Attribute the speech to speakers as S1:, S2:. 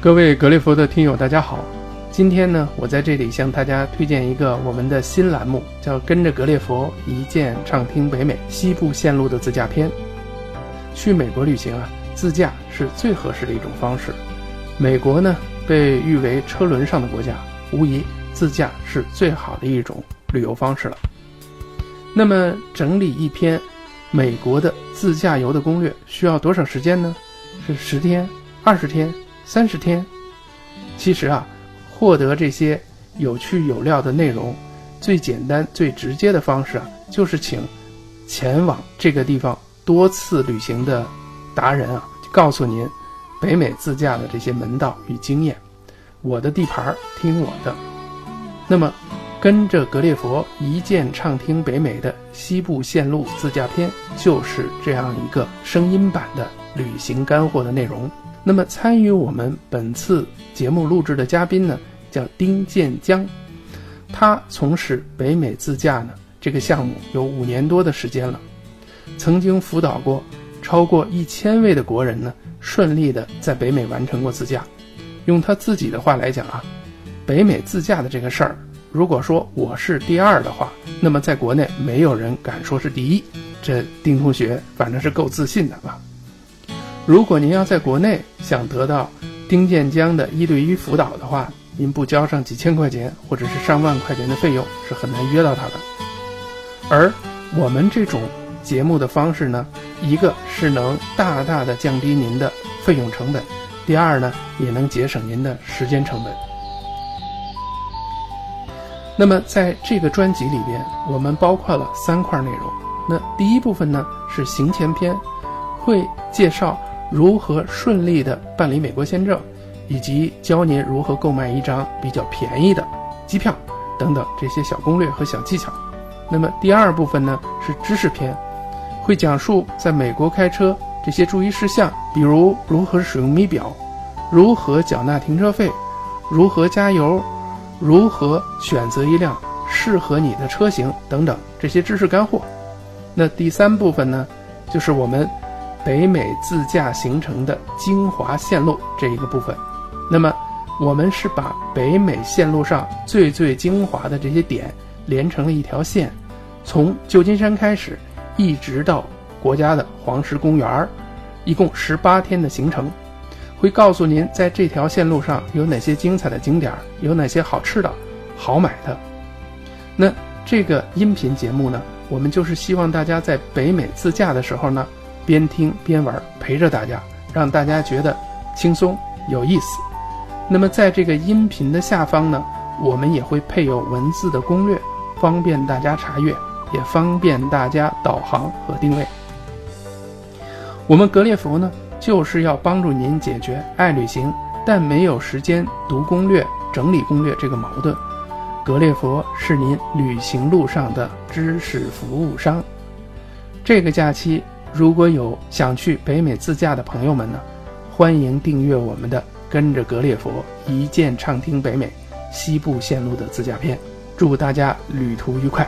S1: 各位格列佛的听友，大家好。今天呢，我在这里向大家推荐一个我们的新栏目，叫“跟着格列佛一键畅听北美西部线路的自驾篇”。去美国旅行啊，自驾是最合适的一种方式。美国呢，被誉为车轮上的国家，无疑自驾是最好的一种旅游方式了。那么，整理一篇美国的自驾游的攻略需要多少时间呢？是十天、二十天、三十天？其实啊。获得这些有趣有料的内容，最简单最直接的方式啊，就是请前往这个地方多次旅行的达人啊，告诉您北美自驾的这些门道与经验。我的地盘儿听我的。那么，跟着格列佛一键畅听北美的西部线路自驾篇，就是这样一个声音版的旅行干货的内容。那么，参与我们本次节目录制的嘉宾呢，叫丁建江，他从事北美自驾呢这个项目有五年多的时间了，曾经辅导过超过一千位的国人呢，顺利的在北美完成过自驾。用他自己的话来讲啊，北美自驾的这个事儿，如果说我是第二的话，那么在国内没有人敢说是第一。这丁同学反正是够自信的吧。如果您要在国内想得到丁建江的一对一辅导的话，您不交上几千块钱或者是上万块钱的费用，是很难约到他的。而我们这种节目的方式呢，一个是能大大的降低您的费用成本，第二呢，也能节省您的时间成本。那么在这个专辑里边，我们包括了三块内容。那第一部分呢是行前篇，会介绍。如何顺利地办理美国签证，以及教您如何购买一张比较便宜的机票等等这些小攻略和小技巧。那么第二部分呢是知识篇，会讲述在美国开车这些注意事项，比如如何使用咪表，如何缴纳停车费，如何加油，如何选择一辆适合你的车型等等这些知识干货。那第三部分呢，就是我们。北美自驾行程的精华线路这一个部分，那么我们是把北美线路上最最精华的这些点连成了一条线，从旧金山开始，一直到国家的黄石公园儿，一共十八天的行程，会告诉您在这条线路上有哪些精彩的景点，有哪些好吃的、好买的。那这个音频节目呢，我们就是希望大家在北美自驾的时候呢。边听边玩，陪着大家，让大家觉得轻松有意思。那么，在这个音频的下方呢，我们也会配有文字的攻略，方便大家查阅，也方便大家导航和定位。我们格列佛呢，就是要帮助您解决爱旅行但没有时间读攻略、整理攻略这个矛盾。格列佛是您旅行路上的知识服务商。这个假期。如果有想去北美自驾的朋友们呢，欢迎订阅我们的“跟着格列佛一键畅听北美西部线路的自驾篇”，祝大家旅途愉快。